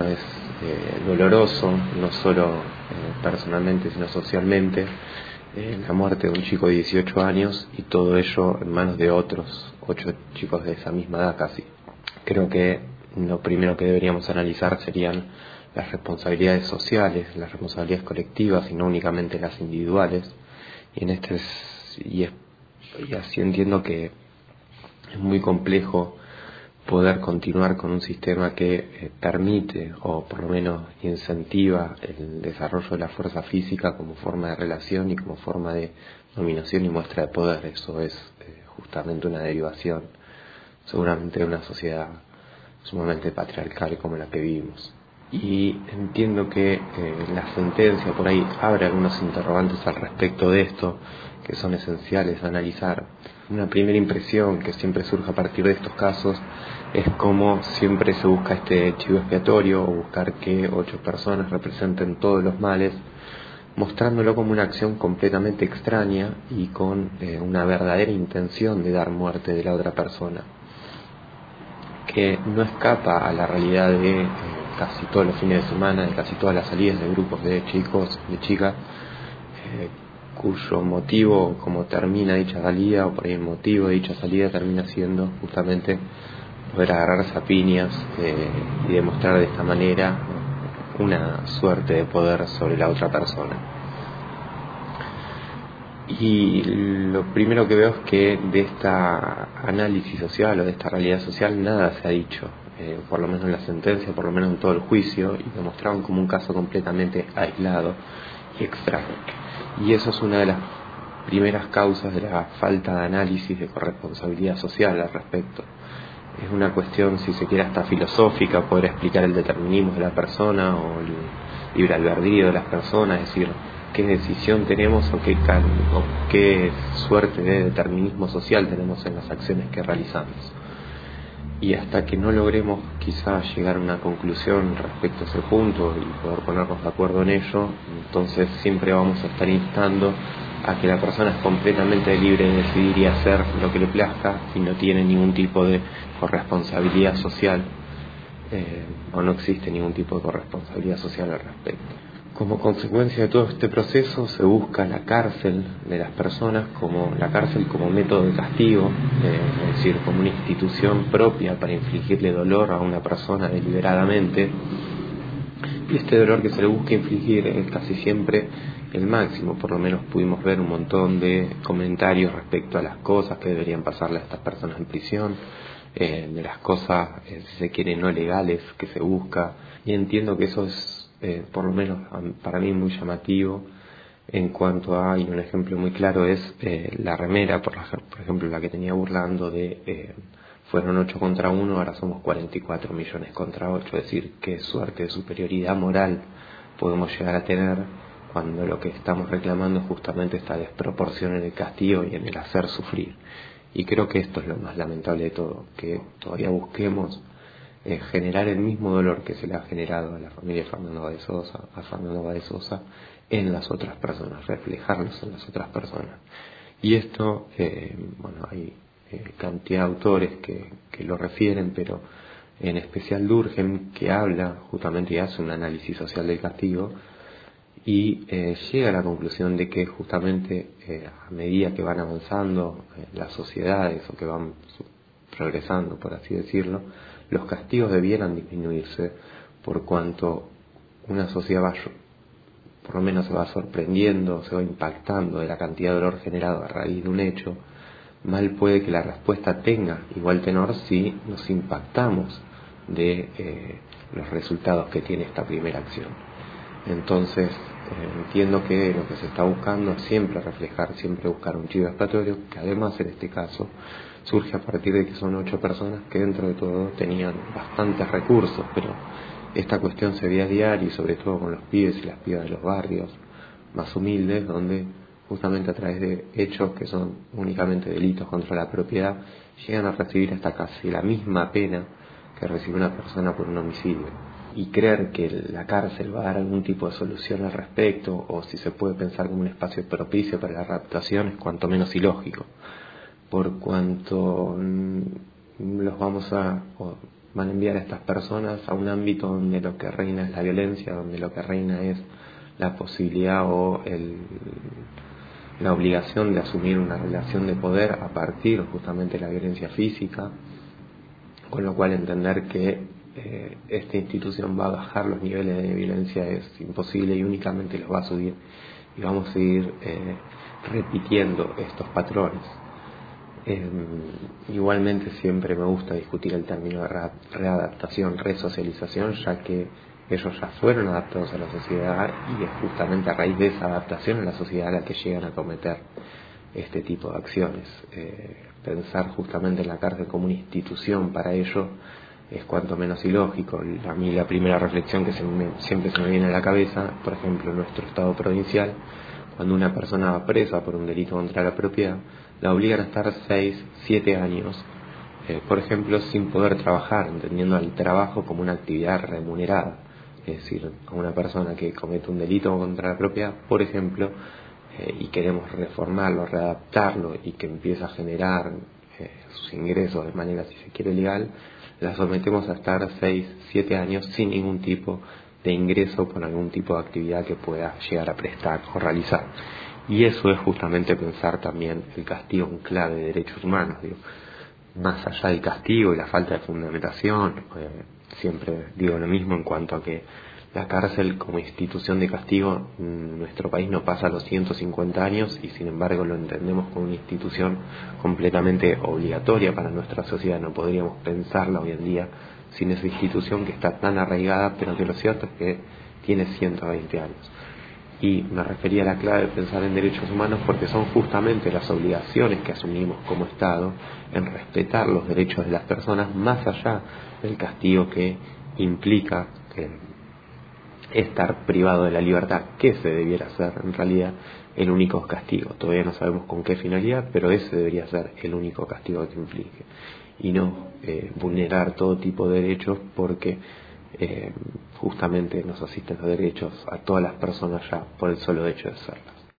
Es eh, doloroso, no solo eh, personalmente, sino socialmente, eh, la muerte de un chico de 18 años y todo ello en manos de otros ocho chicos de esa misma edad casi. Creo que lo primero que deberíamos analizar serían las responsabilidades sociales, las responsabilidades colectivas y no únicamente las individuales. Y en este y, y así entiendo que es muy complejo poder continuar con un sistema que eh, permite o por lo menos incentiva el desarrollo de la fuerza física como forma de relación y como forma de dominación y muestra de poder. Eso es eh, justamente una derivación seguramente de una sociedad sumamente patriarcal como la que vivimos. Y entiendo que eh, la sentencia por ahí abre algunos interrogantes al respecto de esto que son esenciales a analizar. Una primera impresión que siempre surge a partir de estos casos es como siempre se busca este chivo expiatorio o buscar que ocho personas representen todos los males, mostrándolo como una acción completamente extraña y con eh, una verdadera intención de dar muerte de la otra persona, que no escapa a la realidad de eh, casi todos los fines de semana, de casi todas las salidas de grupos de chicos, de chicas, eh, cuyo motivo, como termina dicha salida, o por ahí el motivo de dicha salida termina siendo justamente poder agarrarse a eh, y demostrar de esta manera una suerte de poder sobre la otra persona. Y lo primero que veo es que de esta análisis social o de esta realidad social nada se ha dicho, eh, por lo menos en la sentencia, por lo menos en todo el juicio, y lo como un caso completamente aislado y extraño. Y eso es una de las primeras causas de la falta de análisis de corresponsabilidad social al respecto es una cuestión, si se quiere, hasta filosófica, poder explicar el determinismo de la persona o el libre albedrío de las personas, es decir, qué decisión tenemos o qué, o qué suerte de determinismo social tenemos en las acciones que realizamos. Y hasta que no logremos quizás llegar a una conclusión respecto a ese punto y poder ponernos de acuerdo en ello, entonces siempre vamos a estar instando a que la persona es completamente libre de decidir y hacer lo que le plazca y no tiene ningún tipo de corresponsabilidad social eh, o no existe ningún tipo de corresponsabilidad social al respecto. Como consecuencia de todo este proceso se busca la cárcel de las personas como la cárcel como método de castigo, eh, es decir, como una institución propia para infligirle dolor a una persona deliberadamente. Y este dolor que se le busca infligir es casi siempre el máximo, por lo menos pudimos ver un montón de comentarios respecto a las cosas que deberían pasarle a estas personas en prisión, eh, de las cosas, eh, si se quiere, no legales que se busca, y entiendo que eso es, eh, por lo menos para mí, muy llamativo en cuanto a, y un ejemplo muy claro es la remera, por, por, ejemplo, la que tenía burlando de fueron 8 contra 1, ahora somos 44 millones contra 8, es decir, qué suerte de superioridad moral podemos llegar a tener cuando lo que estamos reclamando es justamente esta desproporción en el castigo y en el hacer sufrir. Y creo que esto es lo más lamentable de todo, que todavía busquemos eh, generar el mismo dolor que se le ha generado a la familia de Fernando Badezosa, a Fernando Badezosa, en las otras personas, reflejarlos en las otras personas. Y esto, eh, bueno, hay eh, cantidad de autores que, que lo refieren, pero en especial Durgen, que habla justamente y hace un análisis social del castigo, y llega a la conclusión de que justamente a medida que van avanzando las sociedades o que van progresando, por así decirlo, los castigos debieran disminuirse por cuanto una sociedad va, por lo menos se va sorprendiendo, se va impactando de la cantidad de dolor generado a raíz de un hecho, mal puede que la respuesta tenga igual tenor si nos impactamos de los resultados que tiene esta primera acción. Entonces, entiendo que lo que se está buscando es siempre reflejar, siempre buscar un chivo expiatorio, que además en este caso surge a partir de que son ocho personas que dentro de todo tenían bastantes recursos, pero esta cuestión se ve a diario y sobre todo con los pibes y las pibas de los barrios más humildes, donde justamente a través de hechos que son únicamente delitos contra la propiedad, llegan a recibir hasta casi la misma pena que recibe una persona por un homicidio y creer que la cárcel va a dar algún tipo de solución al respecto o si se puede pensar como un espacio propicio para la raptación es cuanto menos ilógico, por cuanto mm, los vamos a, van a enviar a estas personas a un ámbito donde lo que reina es la violencia, donde lo que reina es la posibilidad o el, la obligación de asumir una relación de poder a partir justamente de la violencia física, con lo cual entender que eh, esta institución va a bajar los niveles de violencia es imposible y únicamente los va a subir y vamos a seguir eh, repitiendo estos patrones. Em, igualmente siempre me gusta discutir el término de readaptación, resocialización, ya que ellos ya fueron adaptados a la sociedad y es justamente a raíz de esa adaptación en la sociedad a la que llegan a cometer este tipo de acciones. Eh, pensar justamente en la cárcel como una institución para ello es cuanto menos ilógico. A mí la primera reflexión que siempre se me viene a la cabeza, por ejemplo, en nuestro estado provincial, cuando una persona va presa por un delito contra la propiedad, la obligan a estar 6, 7 años, eh, por ejemplo, sin poder trabajar, entendiendo el trabajo como una actividad remunerada. Es decir, a una persona que comete un delito contra la propiedad, por ejemplo, eh, y queremos reformarlo, readaptarlo y que empiece a generar eh, sus ingresos de manera, si se quiere, legal, la sometemos a estar 6, 7 años sin ningún tipo de ingreso por algún tipo de actividad que pueda llegar a prestar o realizar. Y eso es justamente pensar también el castigo en clave de derechos humanos. Digo. Más allá del castigo y la falta de fundamentación, eh, siempre digo lo mismo en cuanto a que la cárcel como institución de castigo en nuestro país no pasa los 150 años y sin embargo lo entendemos como una institución completamente obligatoria para nuestra sociedad. No podríamos pensarla hoy en día sin esa institución que está tan arraigada, pero que lo cierto es que tiene 120 años. Y me refería a la clave de pensar en derechos humanos porque son justamente las obligaciones que asumimos como Estado en respetar los derechos de las personas más allá del castigo que implica estar privado de la libertad, que se debiera ser en realidad el único castigo. Todavía no sabemos con qué finalidad, pero ese debería ser el único castigo que implique. Y no eh, vulnerar todo tipo de derechos porque eh, justamente nos asisten los derechos a todas las personas ya por el solo hecho de serlas.